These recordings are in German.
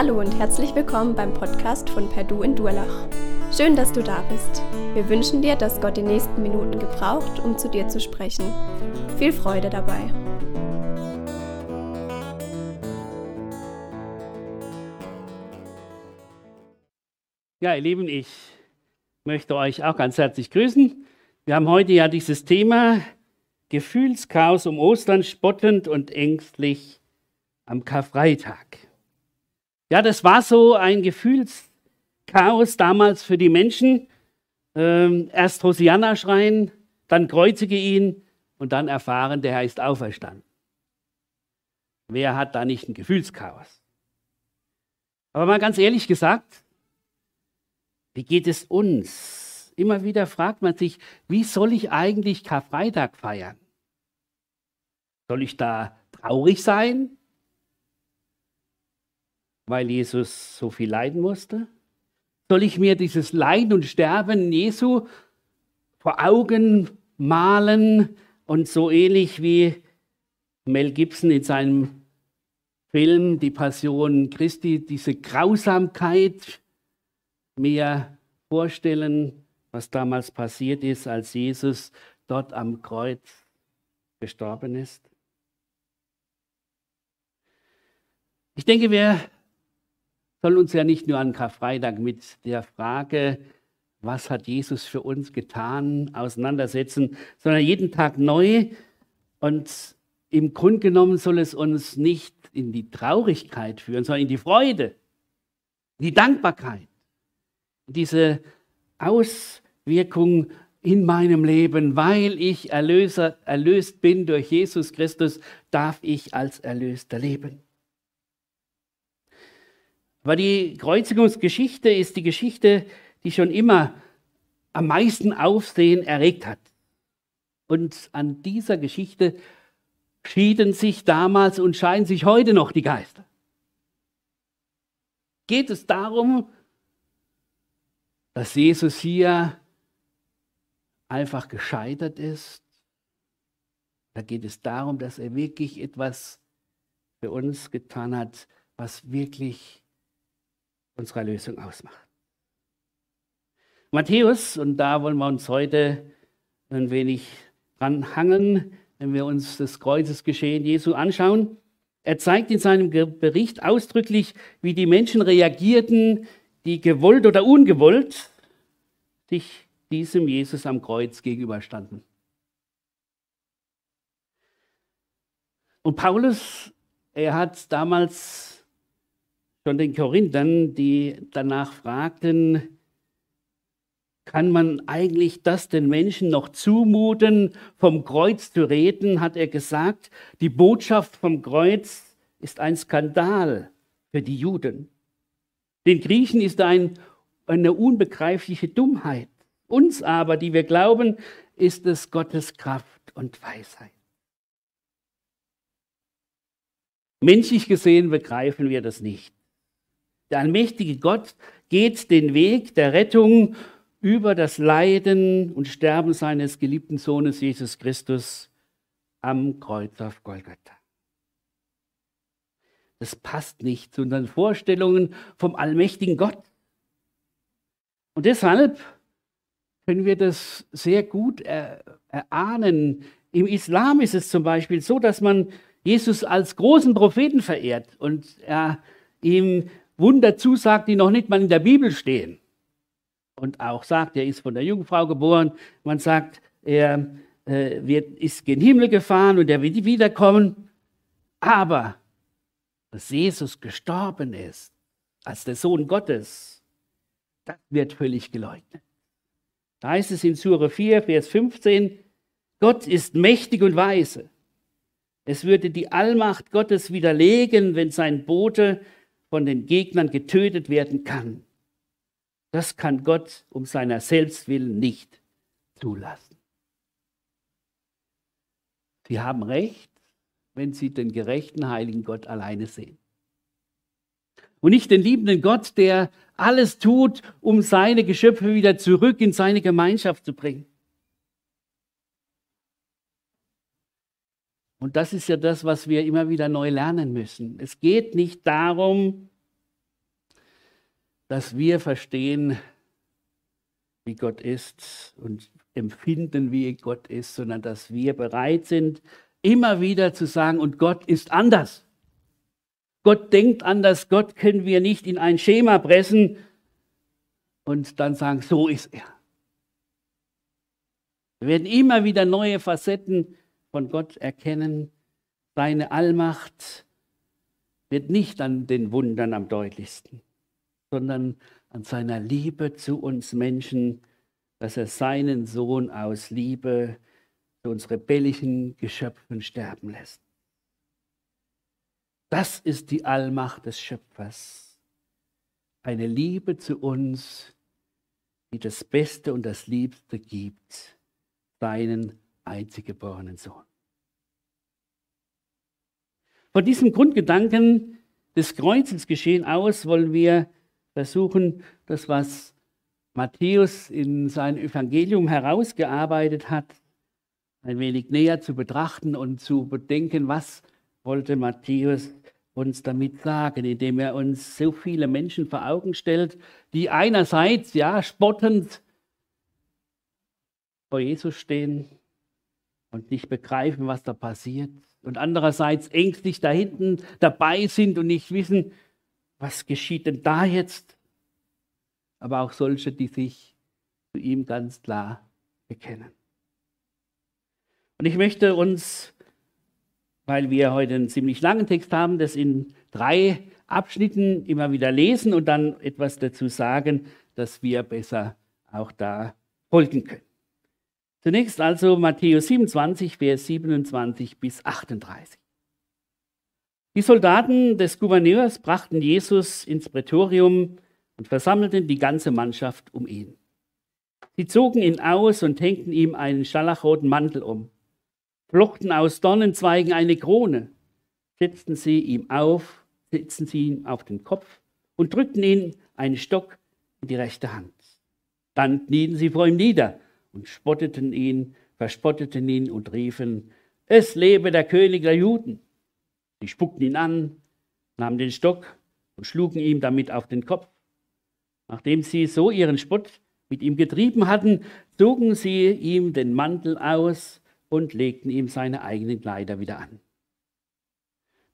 Hallo und herzlich willkommen beim Podcast von Perdu in Durlach. Schön, dass du da bist. Wir wünschen dir, dass Gott die nächsten Minuten gebraucht, um zu dir zu sprechen. Viel Freude dabei. Ja, ihr Lieben, ich möchte euch auch ganz herzlich grüßen. Wir haben heute ja dieses Thema Gefühlschaos um Ostern, spottend und ängstlich am Karfreitag. Ja, das war so ein Gefühlschaos damals für die Menschen. Ähm, erst Hosianna schreien, dann kreuzige ihn und dann erfahren, der Herr ist auferstanden. Wer hat da nicht ein Gefühlschaos? Aber mal ganz ehrlich gesagt, wie geht es uns? Immer wieder fragt man sich, wie soll ich eigentlich Karfreitag feiern? Soll ich da traurig sein? Weil Jesus so viel leiden musste? Soll ich mir dieses Leiden und Sterben Jesu vor Augen malen und so ähnlich wie Mel Gibson in seinem Film Die Passion Christi, diese Grausamkeit mir vorstellen, was damals passiert ist, als Jesus dort am Kreuz gestorben ist? Ich denke, wir soll uns ja nicht nur an Karfreitag mit der Frage, was hat Jesus für uns getan, auseinandersetzen, sondern jeden Tag neu. Und im Grunde genommen soll es uns nicht in die Traurigkeit führen, sondern in die Freude, in die Dankbarkeit, diese Auswirkung in meinem Leben, weil ich Erlöser, erlöst bin durch Jesus Christus, darf ich als Erlöster leben. Aber die Kreuzigungsgeschichte ist die Geschichte, die schon immer am meisten Aufsehen erregt hat. Und an dieser Geschichte schieden sich damals und scheiden sich heute noch die Geister. Geht es darum, dass Jesus hier einfach gescheitert ist? Da geht es darum, dass er wirklich etwas für uns getan hat, was wirklich unserer Lösung ausmacht. Matthäus, und da wollen wir uns heute ein wenig dran hangen, wenn wir uns das Kreuzesgeschehen Jesu anschauen. Er zeigt in seinem Bericht ausdrücklich, wie die Menschen reagierten, die gewollt oder ungewollt sich diesem Jesus am Kreuz gegenüberstanden. Und Paulus, er hat damals von den Korinthern, die danach fragten, kann man eigentlich das den Menschen noch zumuten, vom Kreuz zu reden, hat er gesagt, die Botschaft vom Kreuz ist ein Skandal für die Juden. Den Griechen ist ein, eine unbegreifliche Dummheit. Uns aber, die wir glauben, ist es Gottes Kraft und Weisheit. Menschlich gesehen begreifen wir das nicht. Der allmächtige Gott geht den Weg der Rettung über das Leiden und Sterben seines geliebten Sohnes Jesus Christus am Kreuz auf Golgatha. Das passt nicht zu unseren Vorstellungen vom allmächtigen Gott. Und deshalb können wir das sehr gut erahnen. Im Islam ist es zum Beispiel so, dass man Jesus als großen Propheten verehrt und er ihm Wunder zusagt, die noch nicht mal in der Bibel stehen. Und auch sagt, er ist von der Jungfrau geboren. Man sagt, er äh, wird, ist gen Himmel gefahren und er wird wiederkommen. Aber dass Jesus gestorben ist als der Sohn Gottes, das wird völlig geleugnet. Da heißt es in Sure 4, Vers 15, Gott ist mächtig und weise. Es würde die Allmacht Gottes widerlegen, wenn sein Bote von den Gegnern getötet werden kann. Das kann Gott um seiner selbst willen nicht zulassen. Sie haben recht, wenn Sie den gerechten, heiligen Gott alleine sehen. Und nicht den liebenden Gott, der alles tut, um seine Geschöpfe wieder zurück in seine Gemeinschaft zu bringen. Und das ist ja das, was wir immer wieder neu lernen müssen. Es geht nicht darum, dass wir verstehen, wie Gott ist und empfinden, wie Gott ist, sondern dass wir bereit sind, immer wieder zu sagen, und Gott ist anders. Gott denkt anders, Gott können wir nicht in ein Schema pressen und dann sagen, so ist er. Wir werden immer wieder neue Facetten von Gott erkennen. Seine Allmacht wird nicht an den Wundern am deutlichsten, sondern an seiner Liebe zu uns Menschen, dass er seinen Sohn aus Liebe zu uns rebellischen Geschöpfen sterben lässt. Das ist die Allmacht des Schöpfers. Eine Liebe zu uns, die das Beste und das Liebste gibt, seinen einzig geborenen Sohn. Von diesem Grundgedanken des Kreuzes geschehen aus wollen wir versuchen, das, was Matthäus in seinem Evangelium herausgearbeitet hat, ein wenig näher zu betrachten und zu bedenken, was wollte Matthäus uns damit sagen, indem er uns so viele Menschen vor Augen stellt, die einerseits ja spottend vor Jesus stehen und nicht begreifen, was da passiert, und andererseits ängstlich da hinten dabei sind und nicht wissen, was geschieht denn da jetzt? Aber auch solche, die sich zu ihm ganz klar bekennen. Und ich möchte uns, weil wir heute einen ziemlich langen Text haben, das in drei Abschnitten immer wieder lesen und dann etwas dazu sagen, dass wir besser auch da folgen können. Zunächst also Matthäus 27, Vers 27 bis 38. Die Soldaten des Gouverneurs brachten Jesus ins Prätorium und versammelten die ganze Mannschaft um ihn. Sie zogen ihn aus und hängten ihm einen scharlachroten Mantel um flochten aus Dornenzweigen eine Krone, setzten sie ihm auf, setzten sie ihm auf den Kopf und drückten ihn einen Stock in die rechte Hand. Dann knieten sie vor ihm nieder und spotteten ihn, verspotteten ihn und riefen, es lebe der König der Juden. Sie spuckten ihn an, nahmen den Stock und schlugen ihm damit auf den Kopf. Nachdem sie so ihren Spott mit ihm getrieben hatten, zogen sie ihm den Mantel aus und legten ihm seine eigenen Kleider wieder an.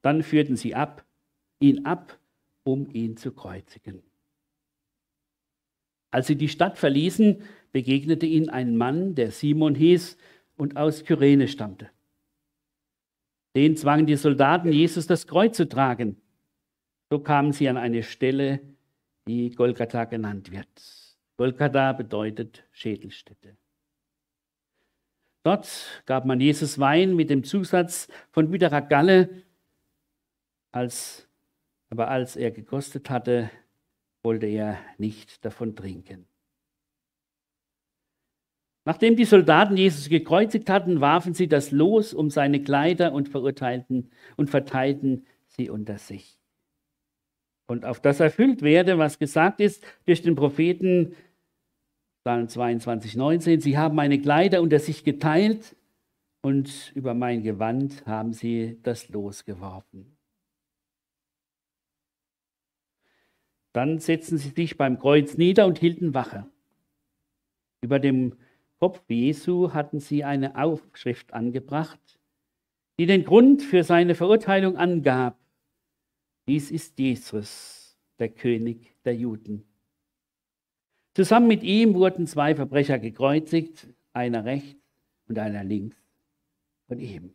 Dann führten sie ab, ihn ab, um ihn zu kreuzigen. Als sie die Stadt verließen, begegnete ihnen ein Mann, der Simon hieß und aus Kyrene stammte. Den zwangen die Soldaten, Jesus das Kreuz zu tragen. So kamen sie an eine Stelle, die Golgatha genannt wird. Golgatha bedeutet Schädelstätte. Dort gab man Jesus Wein mit dem Zusatz von bitterer Galle. Als, aber als er gekostet hatte, wollte er nicht davon trinken. Nachdem die Soldaten Jesus gekreuzigt hatten, warfen sie das Los um seine Kleider und verurteilten und verteilten sie unter sich. Und auf das erfüllt werde, was gesagt ist durch den Propheten, Psalm 22, 19, sie haben meine Kleider unter sich geteilt und über mein Gewand haben sie das Los geworfen. Dann setzten sie sich beim Kreuz nieder und hielten Wache. Über dem Kopf Jesu hatten sie eine Aufschrift angebracht, die den Grund für seine Verurteilung angab. Dies ist Jesus, der König der Juden. Zusammen mit ihm wurden zwei Verbrecher gekreuzigt, einer rechts und einer links von ihm.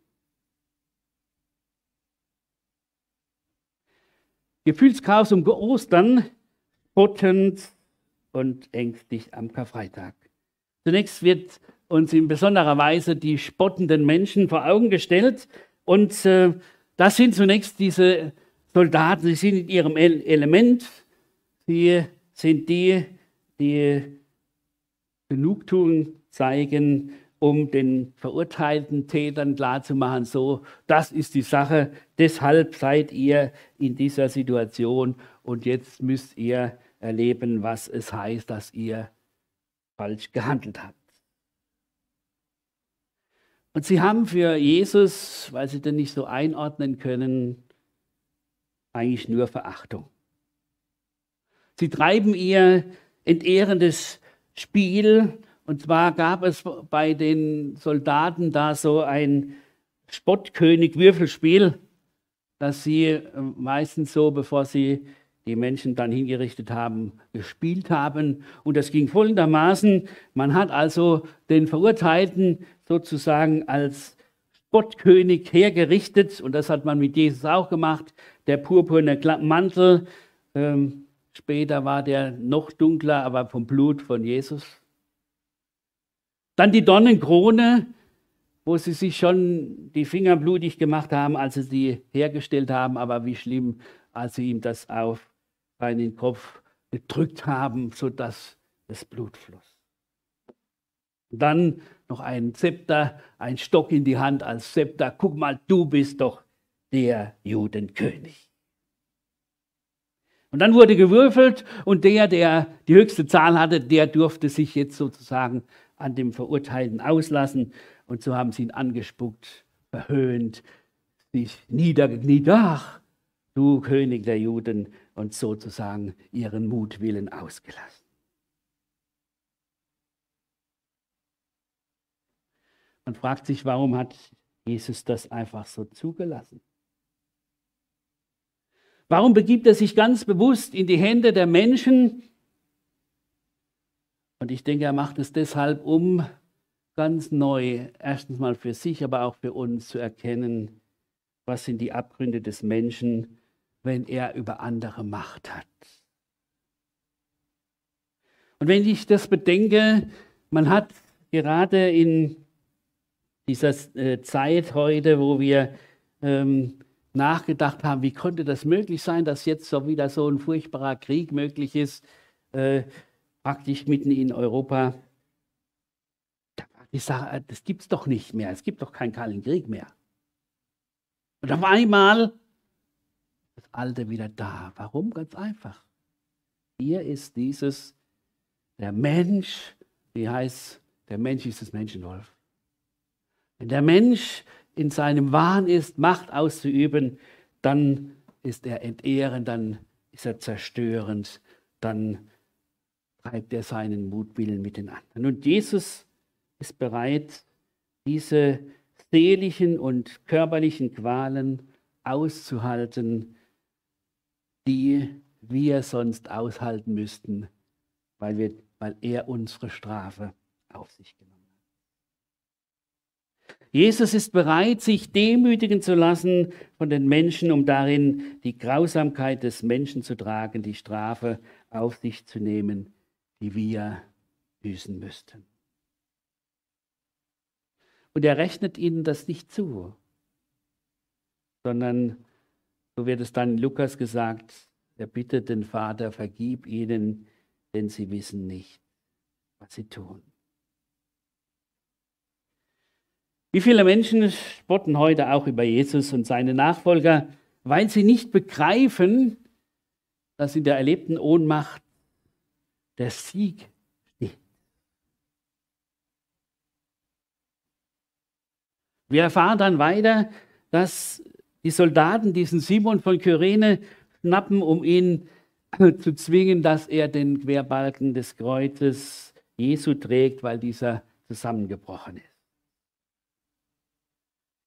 Gefühlschaos um Ostern, spottend und ängstlich am Karfreitag. Zunächst wird uns in besonderer Weise die spottenden Menschen vor Augen gestellt. Und äh, das sind zunächst diese Soldaten, sie sind in ihrem Element. Sie sind die, die Genugtuung zeigen, um den verurteilten Tätern klarzumachen, so, das ist die Sache, deshalb seid ihr in dieser Situation und jetzt müsst ihr erleben, was es heißt, dass ihr falsch gehandelt habt. Und sie haben für Jesus, weil sie den nicht so einordnen können, eigentlich nur Verachtung. Sie treiben ihr entehrendes Spiel. Und zwar gab es bei den Soldaten da so ein Spottkönig-Würfelspiel, das sie meistens so, bevor sie die Menschen dann hingerichtet haben, gespielt haben. Und das ging folgendermaßen, man hat also den Verurteilten sozusagen als Spottkönig hergerichtet und das hat man mit Jesus auch gemacht. Der purpurne Mantel, ähm, später war der noch dunkler, aber vom Blut von Jesus. Dann die Dornenkrone, wo sie sich schon die Finger blutig gemacht haben, als sie sie hergestellt haben, aber wie schlimm, als sie ihm das auf seinen Kopf gedrückt haben, sodass das Blut floss. Und dann noch ein Zepter, ein Stock in die Hand als Zepter. Guck mal, du bist doch der Judenkönig. Und dann wurde gewürfelt und der, der die höchste Zahl hatte, der durfte sich jetzt sozusagen an dem Verurteilten auslassen. Und so haben sie ihn angespuckt, verhöhnt, sich niedergekniet. Ach, du König der Juden, und sozusagen ihren Mutwillen ausgelassen. Man fragt sich, warum hat Jesus das einfach so zugelassen? Warum begibt er sich ganz bewusst in die Hände der Menschen? Und ich denke, er macht es deshalb, um ganz neu, erstens mal für sich, aber auch für uns zu erkennen, was sind die Abgründe des Menschen, wenn er über andere Macht hat. Und wenn ich das bedenke, man hat gerade in dieser äh, Zeit heute, wo wir ähm, nachgedacht haben, wie konnte das möglich sein, dass jetzt so wieder so ein furchtbarer Krieg möglich ist, äh, praktisch mitten in Europa. Ich sage, das gibt es doch nicht mehr. Es gibt doch keinen Kalten Krieg mehr. Und auf einmal das Alte wieder da. Warum? Ganz einfach. Hier ist dieses, der Mensch, wie heißt, der Mensch ist das Menschenwolf. Wenn der Mensch in seinem Wahn ist, Macht auszuüben, dann ist er entehrend, dann ist er zerstörend, dann treibt er seinen Mutwillen mit den anderen. Und Jesus ist bereit, diese seelischen und körperlichen Qualen auszuhalten, die wir sonst aushalten müssten, weil, wir, weil er unsere Strafe auf sich genommen hat. Jesus ist bereit, sich demütigen zu lassen von den Menschen, um darin die Grausamkeit des Menschen zu tragen, die Strafe auf sich zu nehmen, die wir büßen müssten. Und er rechnet ihnen das nicht zu, sondern so wird es dann in Lukas gesagt, er bittet den Vater, vergib ihnen, denn sie wissen nicht, was sie tun. Wie viele Menschen spotten heute auch über Jesus und seine Nachfolger, weil sie nicht begreifen, dass in der erlebten Ohnmacht der Sieg steht. Wir erfahren dann weiter, dass die Soldaten diesen Simon von Kyrene schnappen, um ihn zu zwingen, dass er den Querbalken des Kreuzes Jesu trägt, weil dieser zusammengebrochen ist.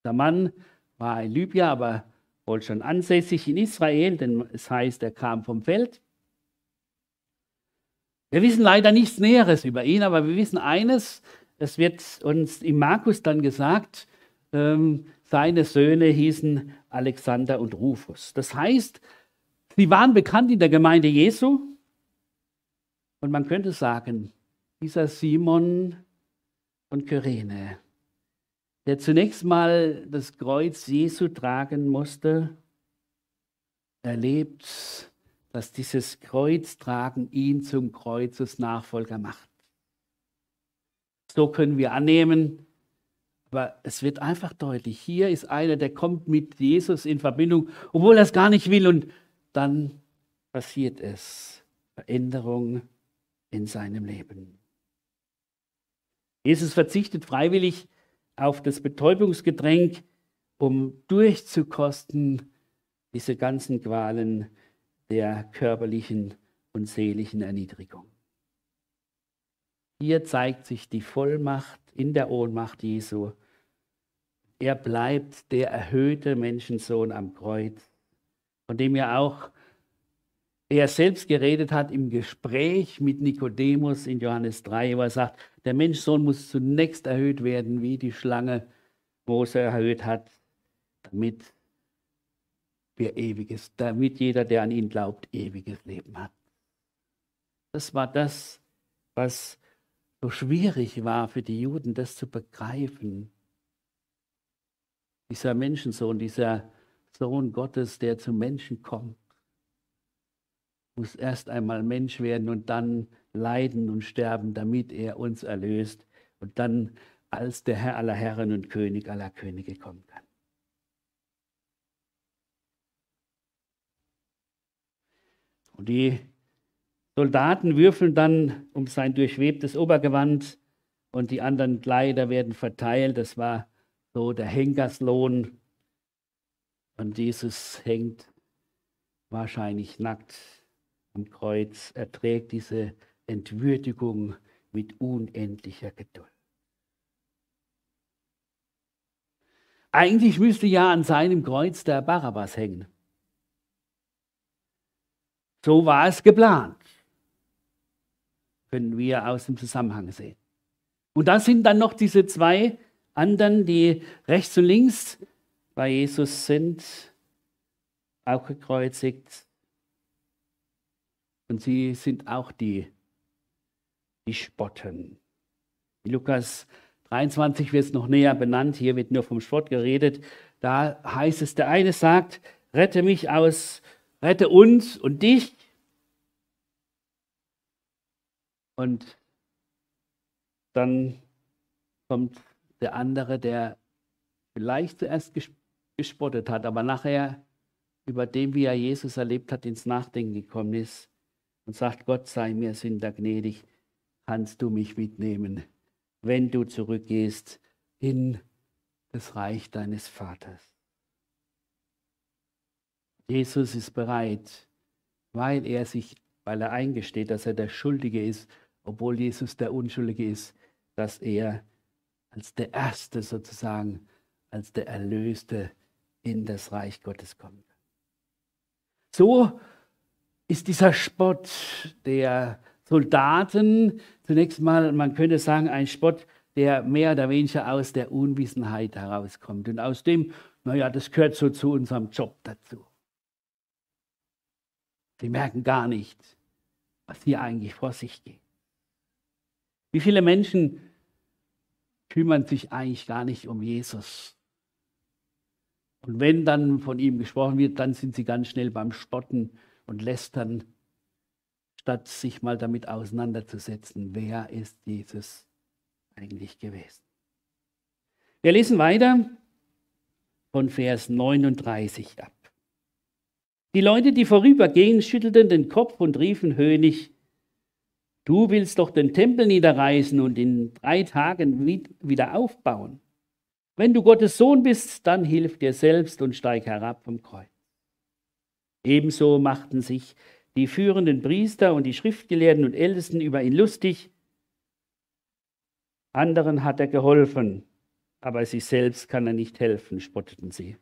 Der Mann war ein Libyer, aber wohl schon ansässig in Israel, denn es heißt, er kam vom Feld. Wir wissen leider nichts Näheres über ihn, aber wir wissen eines, es wird uns im Markus dann gesagt, ähm, seine Söhne hießen Alexander und Rufus. Das heißt, sie waren bekannt in der Gemeinde Jesu. Und man könnte sagen, dieser Simon von Kyrene, der zunächst mal das Kreuz Jesu tragen musste, erlebt, dass dieses Kreuztragen ihn zum Kreuzesnachfolger macht. So können wir annehmen, aber es wird einfach deutlich, hier ist einer, der kommt mit Jesus in Verbindung, obwohl er es gar nicht will. Und dann passiert es. Veränderung in seinem Leben. Jesus verzichtet freiwillig auf das Betäubungsgetränk, um durchzukosten diese ganzen Qualen der körperlichen und seelischen Erniedrigung. Hier zeigt sich die Vollmacht in der Ohnmacht Jesu. Er bleibt der erhöhte Menschensohn am Kreuz, von dem ja auch er selbst geredet hat im Gespräch mit Nikodemus in Johannes 3, wo er sagt, der Menschsohn muss zunächst erhöht werden, wie die Schlange Mose erhöht hat, damit wir ewiges, damit jeder, der an ihn glaubt, ewiges Leben hat. Das war das, was so schwierig war für die Juden, das zu begreifen. Dieser Menschensohn, dieser Sohn Gottes, der zum Menschen kommt muss erst einmal Mensch werden und dann leiden und sterben, damit er uns erlöst und dann als der Herr aller Herren und König aller Könige kommen kann. Und die Soldaten würfeln dann um sein durchwebtes Obergewand und die anderen Kleider werden verteilt. Das war so der Henkerslohn. Und Jesus hängt wahrscheinlich nackt am Kreuz, erträgt diese Entwürdigung mit unendlicher Geduld. Eigentlich müsste ja an seinem Kreuz der Barabbas hängen. So war es geplant, können wir aus dem Zusammenhang sehen. Und da sind dann noch diese zwei anderen, die rechts und links bei Jesus sind, auch gekreuzigt. Und sie sind auch die, die spotten. In Lukas 23 wird es noch näher benannt, hier wird nur vom Spott geredet. Da heißt es, der eine sagt, rette mich aus, rette uns und dich. Und dann kommt der andere, der vielleicht zuerst gespottet hat, aber nachher über dem, wie er Jesus erlebt hat, ins Nachdenken gekommen ist und sagt, Gott sei mir Sünder gnädig, kannst du mich mitnehmen, wenn du zurückgehst in das Reich deines Vaters. Jesus ist bereit, weil er sich, weil er eingesteht, dass er der Schuldige ist, obwohl Jesus der Unschuldige ist, dass er als der Erste sozusagen, als der Erlöste in das Reich Gottes kommt. So ist dieser Spott der Soldaten zunächst mal, man könnte sagen, ein Spott, der mehr oder weniger aus der Unwissenheit herauskommt. Und aus dem, naja, das gehört so zu unserem Job dazu. Sie merken gar nicht, was hier eigentlich vor sich geht. Wie viele Menschen kümmern sich eigentlich gar nicht um Jesus? Und wenn dann von ihm gesprochen wird, dann sind sie ganz schnell beim Spotten und lästern, statt sich mal damit auseinanderzusetzen, wer ist Jesus eigentlich gewesen. Wir lesen weiter von Vers 39 ab. Die Leute, die vorübergehen, schüttelten den Kopf und riefen höhnisch, du willst doch den Tempel niederreißen und in drei Tagen wieder aufbauen. Wenn du Gottes Sohn bist, dann hilf dir selbst und steig herab vom Kreuz. Ebenso machten sich die führenden Priester und die Schriftgelehrten und Ältesten über ihn lustig. Anderen hat er geholfen, aber sich selbst kann er nicht helfen, spotteten sie.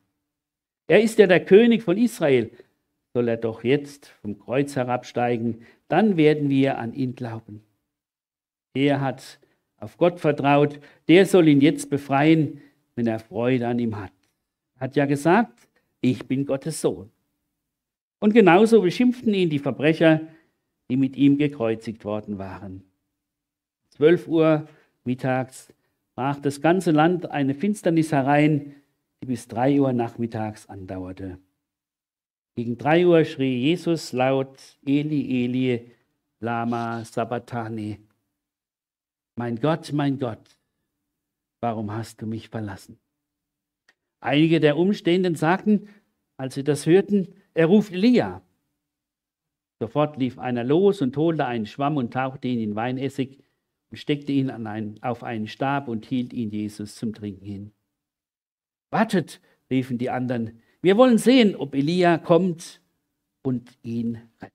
Er ist ja der König von Israel. Soll er doch jetzt vom Kreuz herabsteigen, dann werden wir an ihn glauben. Er hat auf Gott vertraut, der soll ihn jetzt befreien, wenn er Freude an ihm hat. Er hat ja gesagt, ich bin Gottes Sohn. Und genauso beschimpften ihn die Verbrecher, die mit ihm gekreuzigt worden waren. Zwölf Uhr mittags brach das ganze Land eine Finsternis herein, die bis drei Uhr nachmittags andauerte. Gegen drei Uhr schrie Jesus laut, Eli, Eli, Lama Sabachthani. Mein Gott, mein Gott, warum hast du mich verlassen? Einige der Umstehenden sagten, als sie das hörten, er ruft Elia. Sofort lief einer los und holte einen Schwamm und tauchte ihn in Weinessig und steckte ihn einen, auf einen Stab und hielt ihn Jesus zum Trinken hin. Wartet, riefen die anderen, wir wollen sehen, ob Elia kommt und ihn rettet.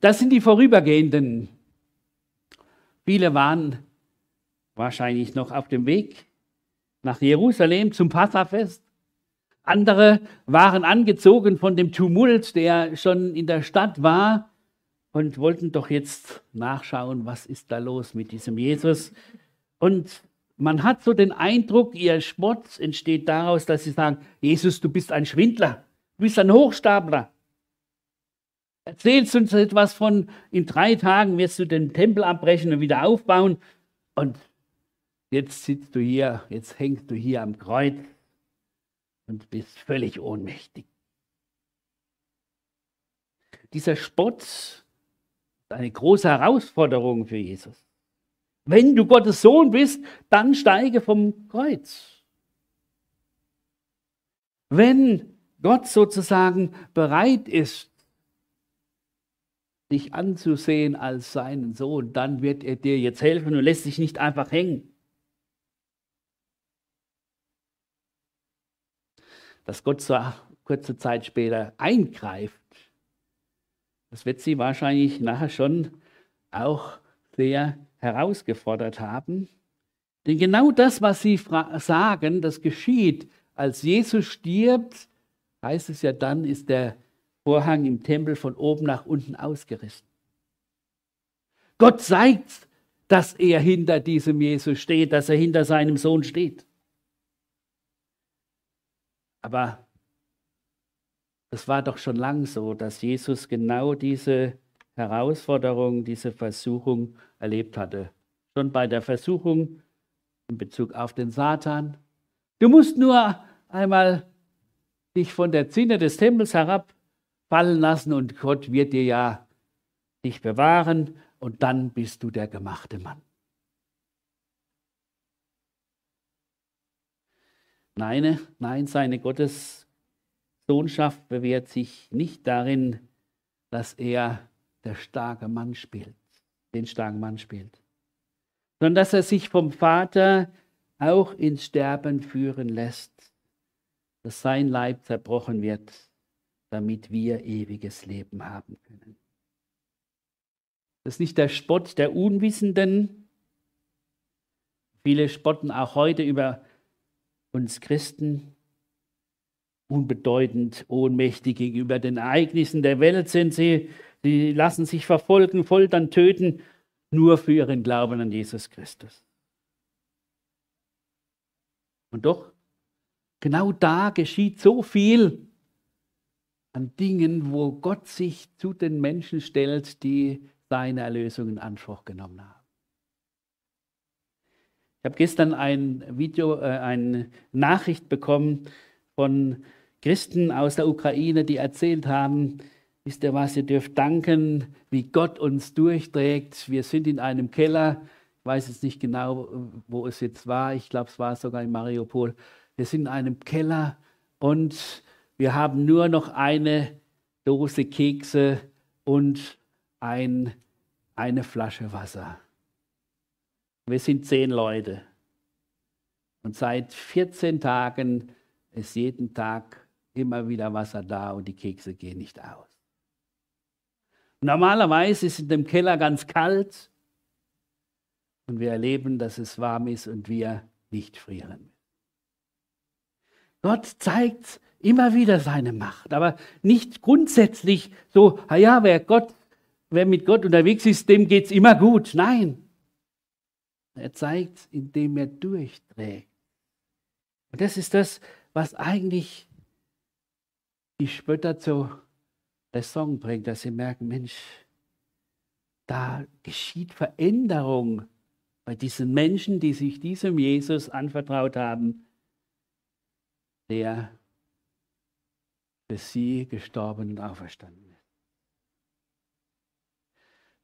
Das sind die Vorübergehenden. Viele waren wahrscheinlich noch auf dem Weg nach Jerusalem zum Passafest. Andere waren angezogen von dem Tumult, der schon in der Stadt war und wollten doch jetzt nachschauen, was ist da los mit diesem Jesus. Und man hat so den Eindruck, ihr Spott entsteht daraus, dass sie sagen, Jesus, du bist ein Schwindler, du bist ein Hochstapler. Erzählst uns etwas von, in drei Tagen wirst du den Tempel abbrechen und wieder aufbauen. Und jetzt sitzt du hier, jetzt hängst du hier am Kreuz und bist völlig ohnmächtig. Dieser Spott ist eine große Herausforderung für Jesus. Wenn du Gottes Sohn bist, dann steige vom Kreuz. Wenn Gott sozusagen bereit ist, dich anzusehen als seinen Sohn, dann wird er dir jetzt helfen und lässt dich nicht einfach hängen. dass Gott so kurze Zeit später eingreift, das wird sie wahrscheinlich nachher schon auch sehr herausgefordert haben. Denn genau das, was sie sagen, das geschieht. Als Jesus stirbt, heißt es ja dann, ist der Vorhang im Tempel von oben nach unten ausgerissen. Gott zeigt, dass er hinter diesem Jesus steht, dass er hinter seinem Sohn steht. Aber es war doch schon lang so, dass Jesus genau diese Herausforderung, diese Versuchung erlebt hatte. Schon bei der Versuchung in Bezug auf den Satan. Du musst nur einmal dich von der Zinne des Tempels herabfallen lassen und Gott wird dir ja dich bewahren und dann bist du der gemachte Mann. Nein, nein, seine Gottessohnschaft bewährt sich nicht darin, dass er der starke Mann spielt, den starken Mann spielt, sondern dass er sich vom Vater auch ins Sterben führen lässt, dass sein Leib zerbrochen wird, damit wir ewiges Leben haben können. Das ist nicht der Spott der Unwissenden. Viele spotten auch heute über uns Christen unbedeutend, ohnmächtig gegenüber den Ereignissen der Welt sind. Sie, sie lassen sich verfolgen, foltern, töten, nur für ihren Glauben an Jesus Christus. Und doch, genau da geschieht so viel an Dingen, wo Gott sich zu den Menschen stellt, die seine Erlösung in Anspruch genommen haben. Ich habe gestern ein Video, äh, eine Nachricht bekommen von Christen aus der Ukraine, die erzählt haben, wisst ihr was, ihr dürft danken, wie Gott uns durchträgt. Wir sind in einem Keller, ich weiß jetzt nicht genau, wo es jetzt war, ich glaube, es war sogar in Mariupol. Wir sind in einem Keller und wir haben nur noch eine Dose Kekse und ein, eine Flasche Wasser. Wir sind zehn Leute. Und seit 14 Tagen ist jeden Tag immer wieder Wasser da und die Kekse gehen nicht aus. Normalerweise ist in dem Keller ganz kalt und wir erleben, dass es warm ist und wir nicht frieren. Gott zeigt immer wieder seine Macht, aber nicht grundsätzlich so, ja, wer Gott, wer mit Gott unterwegs ist, dem geht es immer gut. Nein, er zeigt, indem er durchträgt. Und das ist das, was eigentlich die Spötter zur Raison bringt, dass sie merken, Mensch, da geschieht Veränderung bei diesen Menschen, die sich diesem Jesus anvertraut haben, der für sie gestorben und auferstanden ist.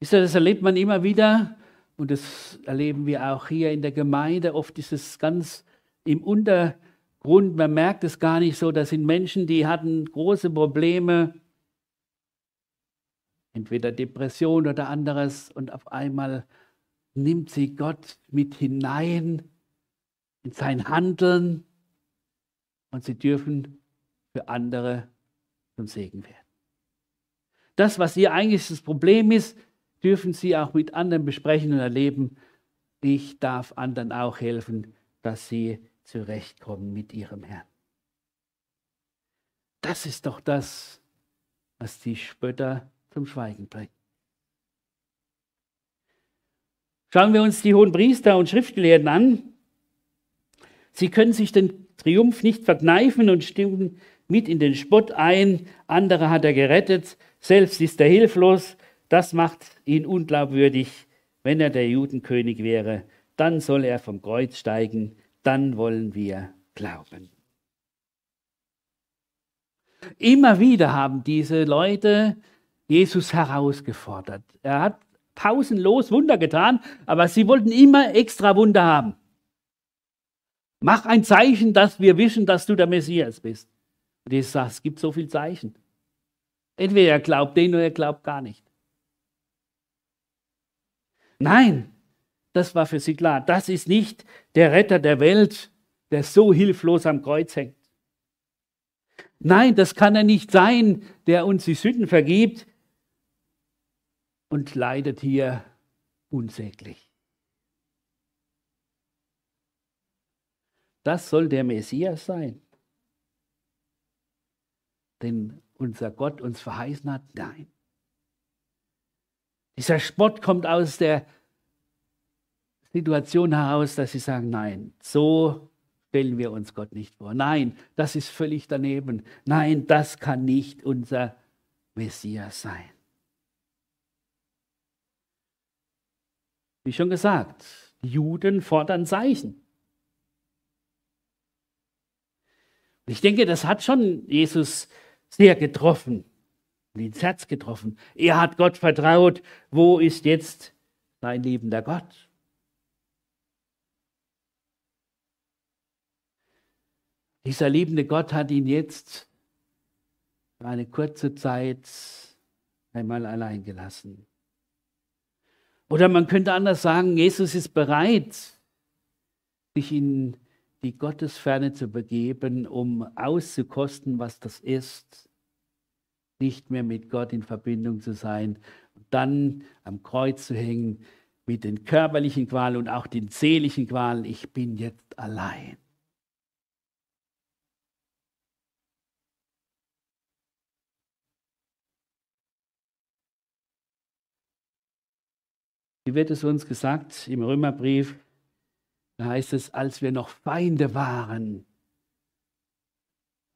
Wisst ihr, das erlebt man immer wieder, und das erleben wir auch hier in der Gemeinde. Oft ist es ganz im Untergrund, man merkt es gar nicht so. Das sind Menschen, die hatten große Probleme, entweder Depression oder anderes. Und auf einmal nimmt sie Gott mit hinein in sein Handeln und sie dürfen für andere zum Segen werden. Das, was ihr eigentlich das Problem ist, dürfen sie auch mit anderen besprechen und erleben. Ich darf anderen auch helfen, dass sie zurechtkommen mit ihrem Herrn. Das ist doch das, was die Spötter zum Schweigen bringt. Schauen wir uns die hohen Priester und Schriftgelehrten an. Sie können sich den Triumph nicht verkneifen und stimmen mit in den Spott ein. Andere hat er gerettet, selbst ist er hilflos. Das macht ihn unglaubwürdig. Wenn er der Judenkönig wäre, dann soll er vom Kreuz steigen, dann wollen wir glauben. Immer wieder haben diese Leute Jesus herausgefordert. Er hat pausenlos Wunder getan, aber sie wollten immer extra Wunder haben. Mach ein Zeichen, dass wir wissen, dass du der Messias bist. Und Jesus sagt, es gibt so viele Zeichen. Entweder er glaubt den oder er glaubt gar nicht. Nein, das war für sie klar. Das ist nicht der Retter der Welt, der so hilflos am Kreuz hängt. Nein, das kann er nicht sein, der uns die Sünden vergibt und leidet hier unsäglich. Das soll der Messias sein, den unser Gott uns verheißen hat? Nein. Dieser Spott kommt aus der Situation heraus, dass sie sagen, nein, so stellen wir uns Gott nicht vor. Nein, das ist völlig daneben. Nein, das kann nicht unser Messias sein. Wie schon gesagt, die Juden fordern Zeichen. Ich denke, das hat schon Jesus sehr getroffen und ins Herz getroffen. Er hat Gott vertraut. Wo ist jetzt sein liebender Gott? Dieser liebende Gott hat ihn jetzt für eine kurze Zeit einmal allein gelassen. Oder man könnte anders sagen, Jesus ist bereit, sich in die Gottesferne zu begeben, um auszukosten, was das ist, nicht mehr mit Gott in Verbindung zu sein und dann am Kreuz zu hängen mit den körperlichen Qualen und auch den seelischen Qualen. Ich bin jetzt allein. Wie wird es uns gesagt im Römerbrief? Da heißt es, als wir noch Feinde waren,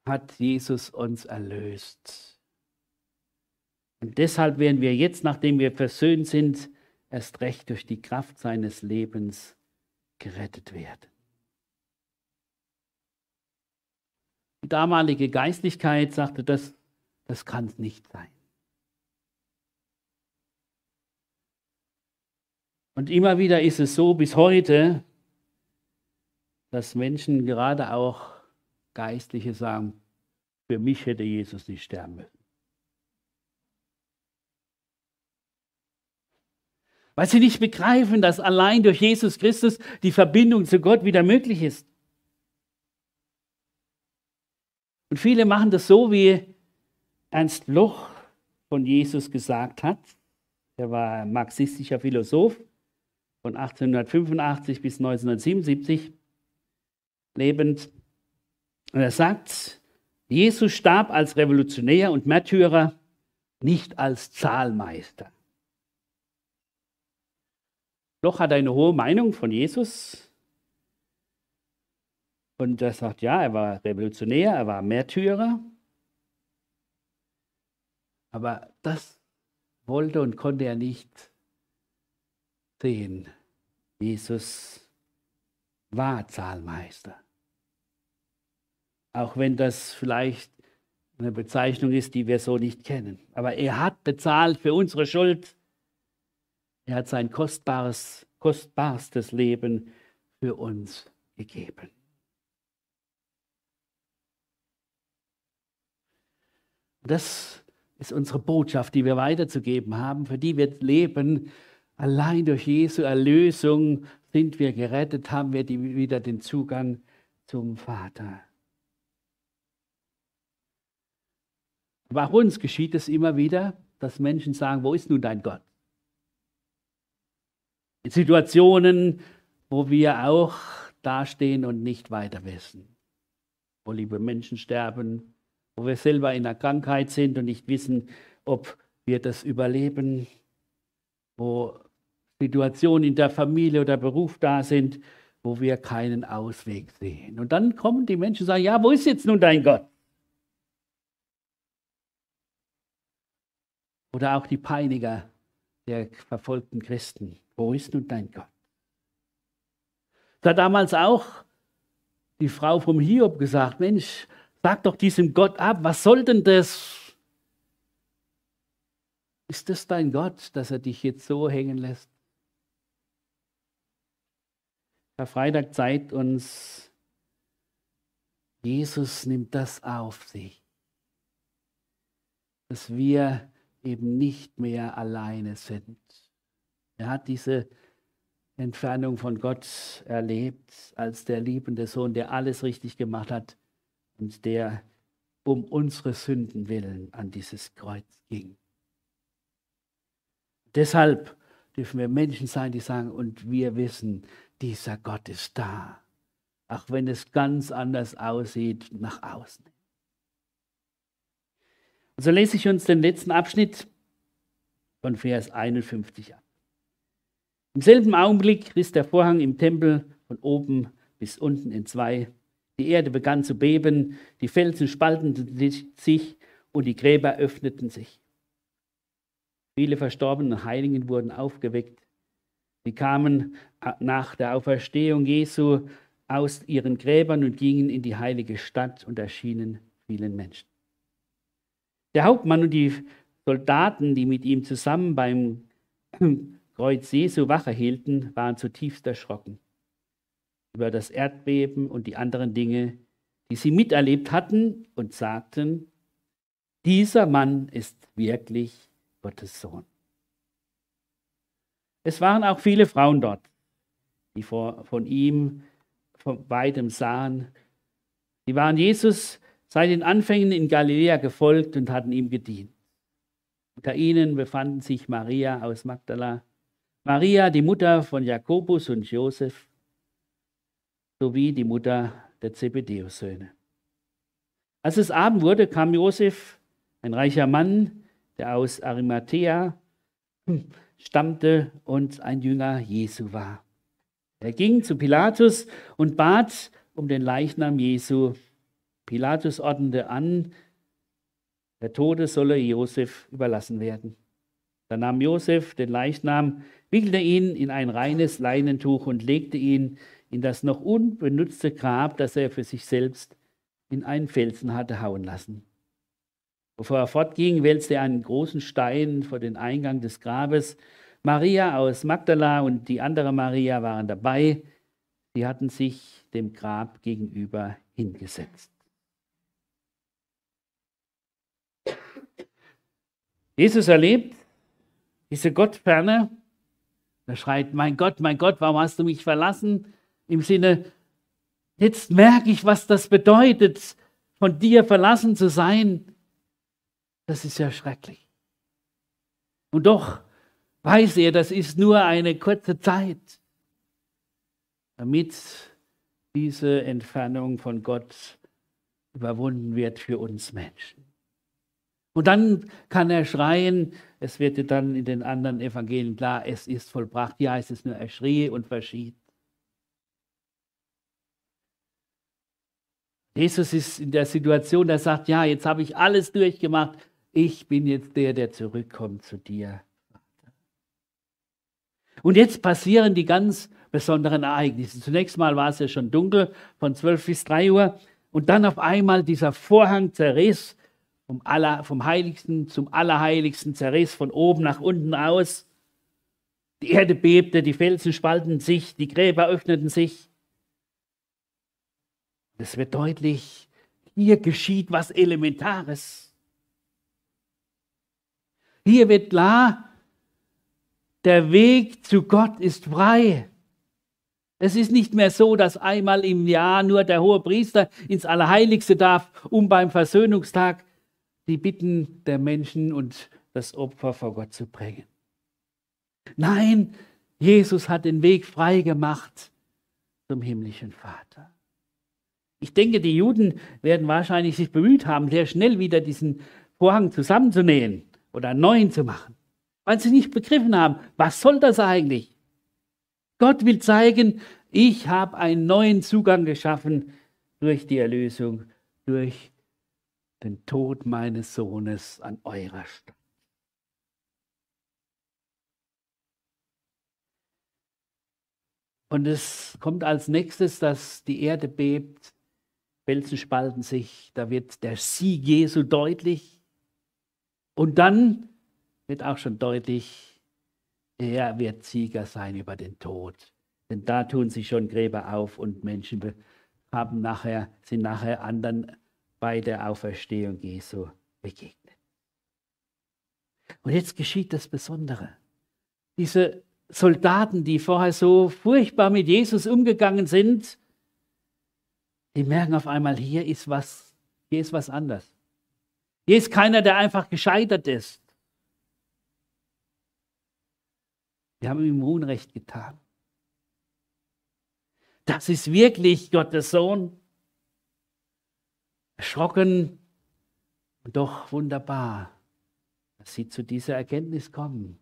hat Jesus uns erlöst. Und deshalb werden wir jetzt, nachdem wir versöhnt sind, erst recht durch die Kraft seines Lebens gerettet werden. Die damalige Geistlichkeit sagte, das, das kann es nicht sein. Und immer wieder ist es so bis heute, dass Menschen, gerade auch Geistliche, sagen, für mich hätte Jesus nicht sterben müssen. Weil sie nicht begreifen, dass allein durch Jesus Christus die Verbindung zu Gott wieder möglich ist. Und viele machen das so, wie Ernst Loch von Jesus gesagt hat. Er war marxistischer Philosoph von 1885 bis 1977 lebend. Und er sagt, Jesus starb als Revolutionär und Märtyrer, nicht als Zahlmeister. Doch hat er eine hohe Meinung von Jesus. Und er sagt, ja, er war Revolutionär, er war Märtyrer. Aber das wollte und konnte er nicht sehen. Jesus war Zahlmeister. Auch wenn das vielleicht eine Bezeichnung ist, die wir so nicht kennen. Aber er hat bezahlt für unsere Schuld. Er hat sein kostbares, kostbarstes Leben für uns gegeben. Das ist unsere Botschaft, die wir weiterzugeben haben, für die wir leben. Allein durch Jesu Erlösung sind wir gerettet, haben wir die, wieder den Zugang zum Vater. Auch uns geschieht es immer wieder, dass Menschen sagen, wo ist nun dein Gott? In Situationen, wo wir auch dastehen und nicht weiter wissen, wo liebe Menschen sterben, wo wir selber in der Krankheit sind und nicht wissen, ob wir das überleben, wo Situationen in der Familie oder Beruf da sind, wo wir keinen Ausweg sehen. Und dann kommen die Menschen und sagen, ja, wo ist jetzt nun dein Gott? Oder auch die Peiniger der verfolgten Christen. Wo ist nun dein Gott? Da damals auch die Frau vom Hiob gesagt, Mensch, sag doch diesem Gott ab, was soll denn das? Ist das dein Gott, dass er dich jetzt so hängen lässt? Karfreitag zeigt uns, Jesus nimmt das auf sich, dass wir eben nicht mehr alleine sind. Er hat diese Entfernung von Gott erlebt als der liebende Sohn, der alles richtig gemacht hat und der um unsere Sünden willen an dieses Kreuz ging. Deshalb dürfen wir Menschen sein, die sagen, und wir wissen, dieser Gott ist da, auch wenn es ganz anders aussieht nach außen. Und so lese ich uns den letzten Abschnitt von Vers 51 ab. Im selben Augenblick riss der Vorhang im Tempel von oben bis unten in zwei. Die Erde begann zu beben, die Felsen spalteten sich und die Gräber öffneten sich. Viele verstorbene Heiligen wurden aufgeweckt. Sie kamen nach der Auferstehung Jesu aus ihren Gräbern und gingen in die heilige Stadt und erschienen vielen Menschen. Der Hauptmann und die Soldaten, die mit ihm zusammen beim Kreuz Jesu Wache hielten, waren zutiefst erschrocken über das Erdbeben und die anderen Dinge, die sie miterlebt hatten und sagten, dieser Mann ist wirklich Gottes Sohn. Es waren auch viele Frauen dort, die vor, von ihm von weitem sahen. Sie waren Jesus seit den Anfängen in Galiläa gefolgt und hatten ihm gedient. Unter ihnen befanden sich Maria aus Magdala, Maria, die Mutter von Jakobus und Josef, sowie die Mutter der Zebedeus-Söhne. Als es Abend wurde, kam Josef, ein reicher Mann, der aus Arimathea stammte und ein Jünger Jesu war. Er ging zu Pilatus und bat um den Leichnam Jesu. Pilatus ordnete an, der Tode solle Josef überlassen werden. Da nahm Josef den Leichnam, wickelte ihn in ein reines Leinentuch und legte ihn in das noch unbenutzte Grab, das er für sich selbst in einen Felsen hatte hauen lassen. Bevor er fortging, wälzte er einen großen Stein vor den Eingang des Grabes. Maria aus Magdala und die andere Maria waren dabei. Sie hatten sich dem Grab gegenüber hingesetzt. Jesus erlebt diese Gottferne. Er schreit, mein Gott, mein Gott, warum hast du mich verlassen? Im Sinne, jetzt merke ich, was das bedeutet, von dir verlassen zu sein. Das ist ja schrecklich. Und doch weiß er, das ist nur eine kurze Zeit, damit diese Entfernung von Gott überwunden wird für uns Menschen. Und dann kann er schreien, es wird dann in den anderen Evangelien klar, es ist vollbracht. Heißt es nur, er schrie und verschied. Jesus ist in der Situation, er sagt, ja, jetzt habe ich alles durchgemacht, ich bin jetzt der, der zurückkommt zu dir. Und jetzt passieren die ganz besonderen Ereignisse. Zunächst mal war es ja schon dunkel, von 12 bis 3 Uhr. Und dann auf einmal dieser Vorhang zerriss, vom, Aller, vom Heiligsten zum Allerheiligsten, zerriss von oben nach unten aus. Die Erde bebte, die Felsen spalten sich, die Gräber öffneten sich. Es wird deutlich, hier geschieht was Elementares. Hier wird klar, der Weg zu Gott ist frei. Es ist nicht mehr so, dass einmal im Jahr nur der hohe Priester ins Allerheiligste darf, um beim Versöhnungstag die Bitten der Menschen und das Opfer vor Gott zu bringen. Nein, Jesus hat den Weg frei gemacht zum himmlischen Vater. Ich denke, die Juden werden wahrscheinlich sich bemüht haben, sehr schnell wieder diesen Vorhang zusammenzunähen oder einen neuen zu machen, weil sie nicht begriffen haben, was soll das eigentlich? Gott will zeigen, ich habe einen neuen Zugang geschaffen durch die Erlösung, durch den Tod meines Sohnes an eurer Stadt. Und es kommt als nächstes, dass die Erde bebt, Felsen spalten sich, da wird der Sieg Jesu deutlich. Und dann wird auch schon deutlich, er wird Sieger sein über den Tod. Denn da tun sich schon Gräber auf und Menschen haben nachher, sind nachher anderen bei der Auferstehung Jesu begegnet. Und jetzt geschieht das Besondere. Diese Soldaten, die vorher so furchtbar mit Jesus umgegangen sind, die merken auf einmal, hier ist was, hier ist was anders. Hier ist keiner, der einfach gescheitert ist. Wir haben ihm Unrecht getan. Das ist wirklich Gottes Sohn. Erschrocken und doch wunderbar, dass sie zu dieser Erkenntnis kommen.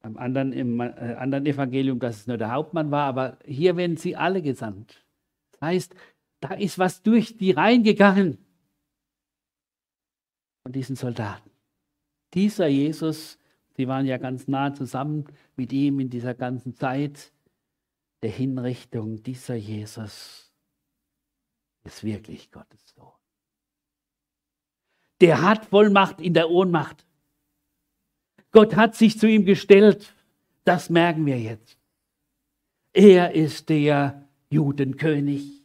Am anderen, im äh, anderen Evangelium, dass es nur der Hauptmann war, aber hier werden sie alle gesandt. Das heißt, da ist was durch die reingegangen von diesen Soldaten. Dieser Jesus, sie waren ja ganz nah zusammen mit ihm in dieser ganzen Zeit der Hinrichtung, dieser Jesus ist wirklich Gottes Sohn. Der hat Vollmacht in der Ohnmacht. Gott hat sich zu ihm gestellt. Das merken wir jetzt. Er ist der Judenkönig.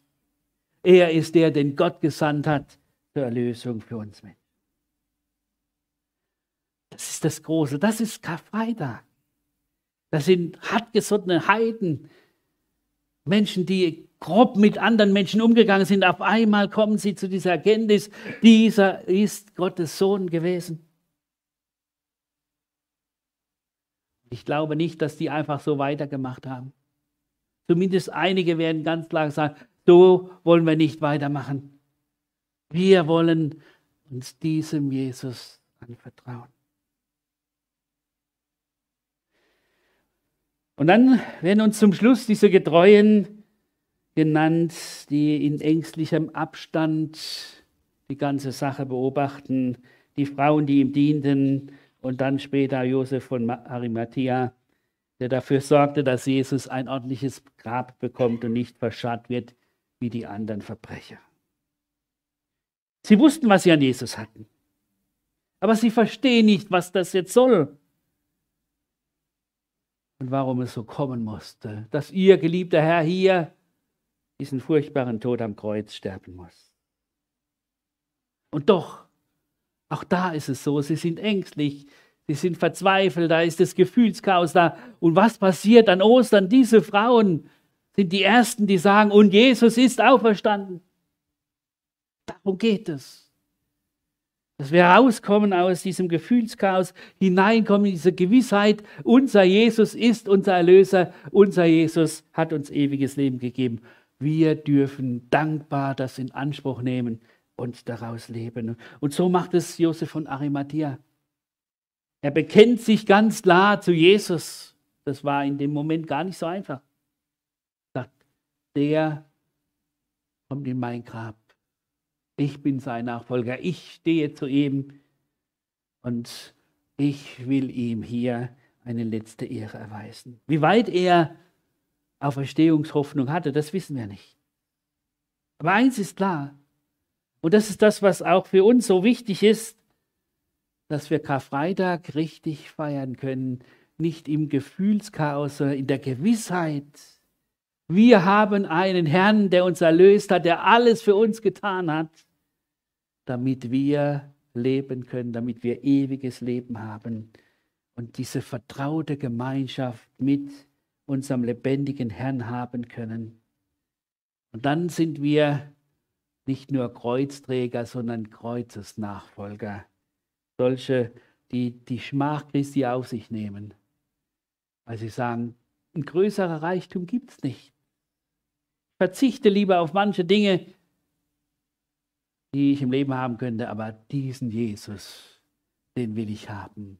Er ist der, den Gott gesandt hat zur Erlösung für uns Menschen. Das ist das Große, das ist Karfreitag. Das sind hartgesottene Heiden, Menschen, die grob mit anderen Menschen umgegangen sind. Auf einmal kommen sie zu dieser Erkenntnis, dieser ist Gottes Sohn gewesen. Ich glaube nicht, dass die einfach so weitergemacht haben. Zumindest einige werden ganz klar sagen, so wollen wir nicht weitermachen. Wir wollen uns diesem Jesus anvertrauen. Und dann werden uns zum Schluss diese Getreuen genannt, die in ängstlichem Abstand die ganze Sache beobachten, die Frauen, die ihm dienten und dann später Josef von Arimathea, der dafür sorgte, dass Jesus ein ordentliches Grab bekommt und nicht verscharrt wird wie die anderen Verbrecher. Sie wussten, was sie an Jesus hatten. Aber sie verstehen nicht, was das jetzt soll. Und warum es so kommen musste, dass ihr geliebter Herr hier diesen furchtbaren Tod am Kreuz sterben muss. Und doch, auch da ist es so, sie sind ängstlich, Sie sind verzweifelt, da ist das Gefühlschaos da. Und was passiert an Ostern? Diese Frauen sind die Ersten, die sagen, und Jesus ist auferstanden. Darum geht es. Dass wir rauskommen aus diesem Gefühlschaos, hineinkommen in diese Gewissheit, unser Jesus ist unser Erlöser, unser Jesus hat uns ewiges Leben gegeben. Wir dürfen dankbar das in Anspruch nehmen und daraus leben. Und so macht es Josef von Arimathea. Er bekennt sich ganz klar zu Jesus. Das war in dem Moment gar nicht so einfach. Er sagt, der kommt in mein Grab. Ich bin sein Nachfolger. Ich stehe zu ihm und ich will ihm hier eine letzte Ehre erweisen. Wie weit er auf Erstehungshoffnung hatte, das wissen wir nicht. Aber eins ist klar, und das ist das, was auch für uns so wichtig ist, dass wir Karfreitag richtig feiern können, nicht im Gefühlschaos, sondern in der Gewissheit. Wir haben einen Herrn, der uns erlöst hat, der alles für uns getan hat, damit wir leben können, damit wir ewiges Leben haben und diese vertraute Gemeinschaft mit unserem lebendigen Herrn haben können. Und dann sind wir nicht nur Kreuzträger, sondern Kreuzesnachfolger solche die die Schmach Christi auf sich nehmen, weil sie sagen, ein größerer Reichtum gibt es nicht. Ich verzichte lieber auf manche Dinge, die ich im Leben haben könnte, aber diesen Jesus, den will ich haben.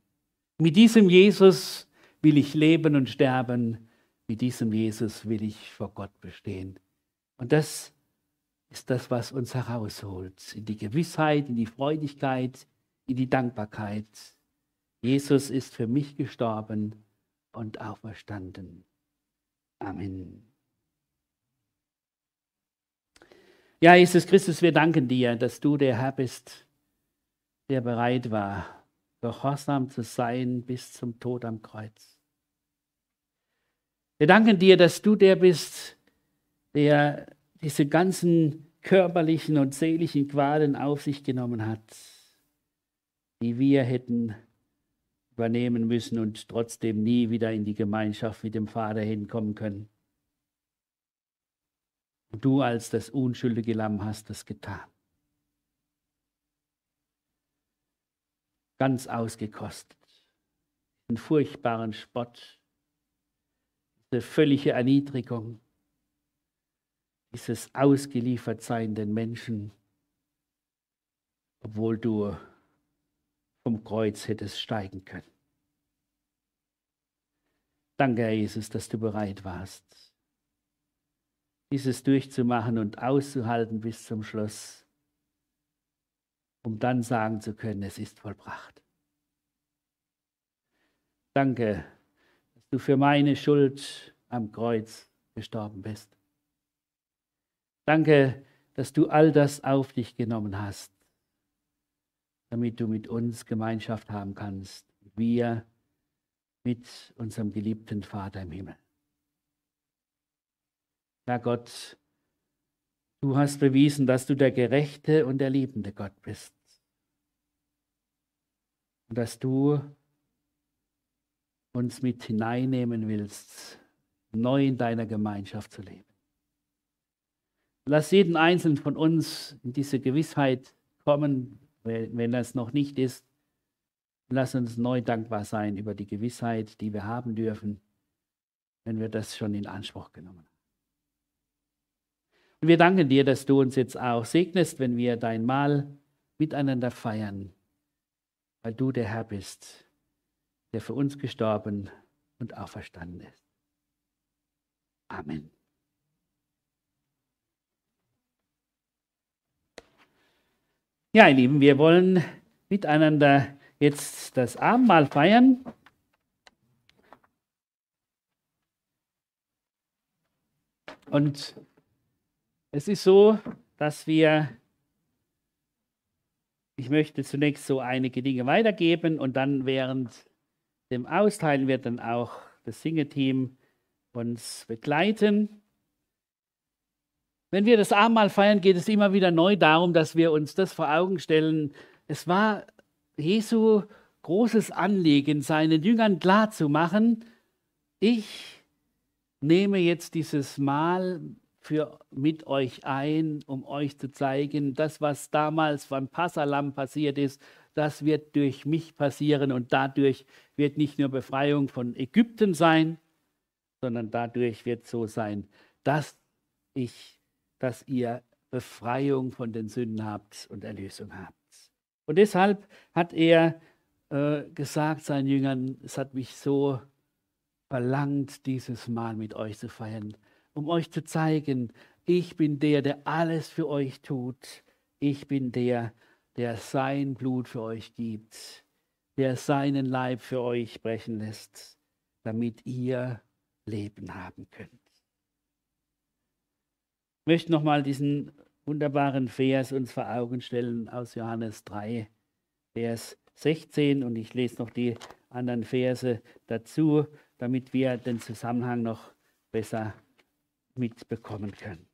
Mit diesem Jesus will ich leben und sterben. Mit diesem Jesus will ich vor Gott bestehen. Und das ist das, was uns herausholt, in die Gewissheit, in die Freudigkeit, in die Dankbarkeit. Jesus ist für mich gestorben und auferstanden. Amen. Ja, Jesus Christus, wir danken dir, dass du der Herr bist, der bereit war, gehorsam zu sein bis zum Tod am Kreuz. Wir danken dir, dass du der bist, der diese ganzen körperlichen und seelischen Qualen auf sich genommen hat, die wir hätten übernehmen müssen und trotzdem nie wieder in die Gemeinschaft mit dem Vater hinkommen können. Und du als das unschuldige Lamm hast das getan. Ganz ausgekostet. Den furchtbaren Spott, diese völlige Erniedrigung, dieses Ausgeliefertsein den Menschen, obwohl du vom Kreuz hättest steigen können. Danke, Herr Jesus, dass du bereit warst, dieses durchzumachen und auszuhalten bis zum Schluss, um dann sagen zu können, es ist vollbracht. Danke, dass du für meine Schuld am Kreuz gestorben bist. Danke, dass du all das auf dich genommen hast, damit du mit uns Gemeinschaft haben kannst. Wir mit unserem geliebten Vater im Himmel. Herr Gott, du hast bewiesen, dass du der gerechte und der liebende Gott bist. Und dass du uns mit hineinnehmen willst, neu in deiner Gemeinschaft zu leben. Lass jeden Einzelnen von uns in diese Gewissheit kommen, wenn das noch nicht ist. Lass uns neu dankbar sein über die Gewissheit, die wir haben dürfen, wenn wir das schon in Anspruch genommen haben. Und wir danken dir, dass du uns jetzt auch segnest, wenn wir dein Mahl miteinander feiern, weil du der Herr bist, der für uns gestorben und auferstanden ist. Amen. Ja, ihr Lieben, wir wollen miteinander jetzt das Abendmahl feiern. Und es ist so, dass wir, ich möchte zunächst so einige Dinge weitergeben und dann während dem Austeilen wird dann auch das Singeteam uns begleiten. Wenn wir das Abendmahl feiern, geht es immer wieder neu darum, dass wir uns das vor Augen stellen. Es war Jesu großes Anliegen, seinen Jüngern klarzumachen, ich nehme jetzt dieses Mahl für, mit euch ein, um euch zu zeigen, das, was damals beim Passalam passiert ist, das wird durch mich passieren und dadurch wird nicht nur Befreiung von Ägypten sein, sondern dadurch wird so sein, dass ich, dass ihr Befreiung von den Sünden habt und Erlösung habt. Und deshalb hat er äh, gesagt seinen Jüngern, es hat mich so verlangt, dieses Mal mit euch zu feiern um euch zu zeigen, ich bin der, der alles für euch tut. Ich bin der, der sein Blut für euch gibt, der seinen Leib für euch brechen lässt, damit ihr Leben haben könnt. Ich möchte nochmal diesen wunderbaren Vers uns vor Augen stellen aus Johannes 3, Vers 16 und ich lese noch die anderen Verse dazu, damit wir den Zusammenhang noch besser mitbekommen können.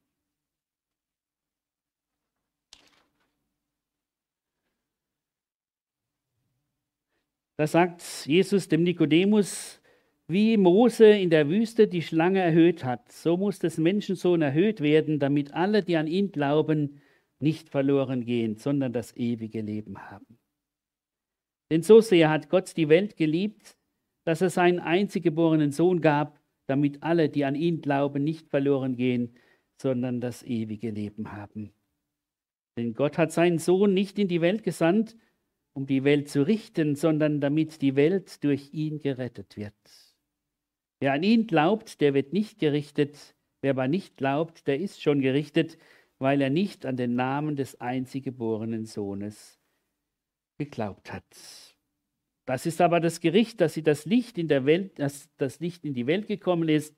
Da sagt Jesus dem Nikodemus, wie Mose in der Wüste die Schlange erhöht hat, so muss des Menschensohn erhöht werden, damit alle, die an ihn glauben, nicht verloren gehen, sondern das ewige Leben haben. Denn so sehr hat Gott die Welt geliebt, dass er seinen einziggeborenen Sohn gab, damit alle, die an ihn glauben, nicht verloren gehen, sondern das ewige Leben haben. Denn Gott hat seinen Sohn nicht in die Welt gesandt, um die Welt zu richten, sondern damit die Welt durch ihn gerettet wird. Wer an ihn glaubt, der wird nicht gerichtet, wer aber nicht glaubt, der ist schon gerichtet, weil er nicht an den Namen des einziggeborenen Sohnes geglaubt hat. Das ist aber das Gericht, dass sie das Licht in der Welt, dass das Licht in die Welt gekommen ist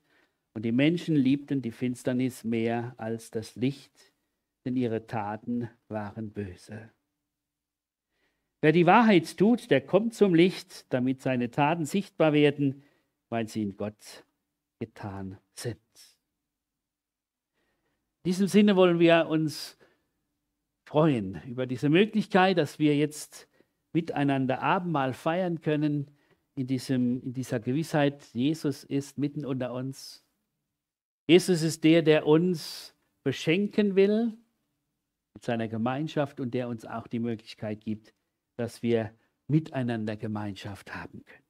und die Menschen liebten die Finsternis mehr als das Licht, denn ihre Taten waren böse. Wer die Wahrheit tut, der kommt zum Licht, damit seine Taten sichtbar werden, weil sie in Gott getan sind. In diesem Sinne wollen wir uns freuen über diese Möglichkeit, dass wir jetzt miteinander Abendmahl feiern können, in, diesem, in dieser Gewissheit, Jesus ist mitten unter uns. Jesus ist der, der uns beschenken will mit seiner Gemeinschaft und der uns auch die Möglichkeit gibt, dass wir miteinander Gemeinschaft haben können.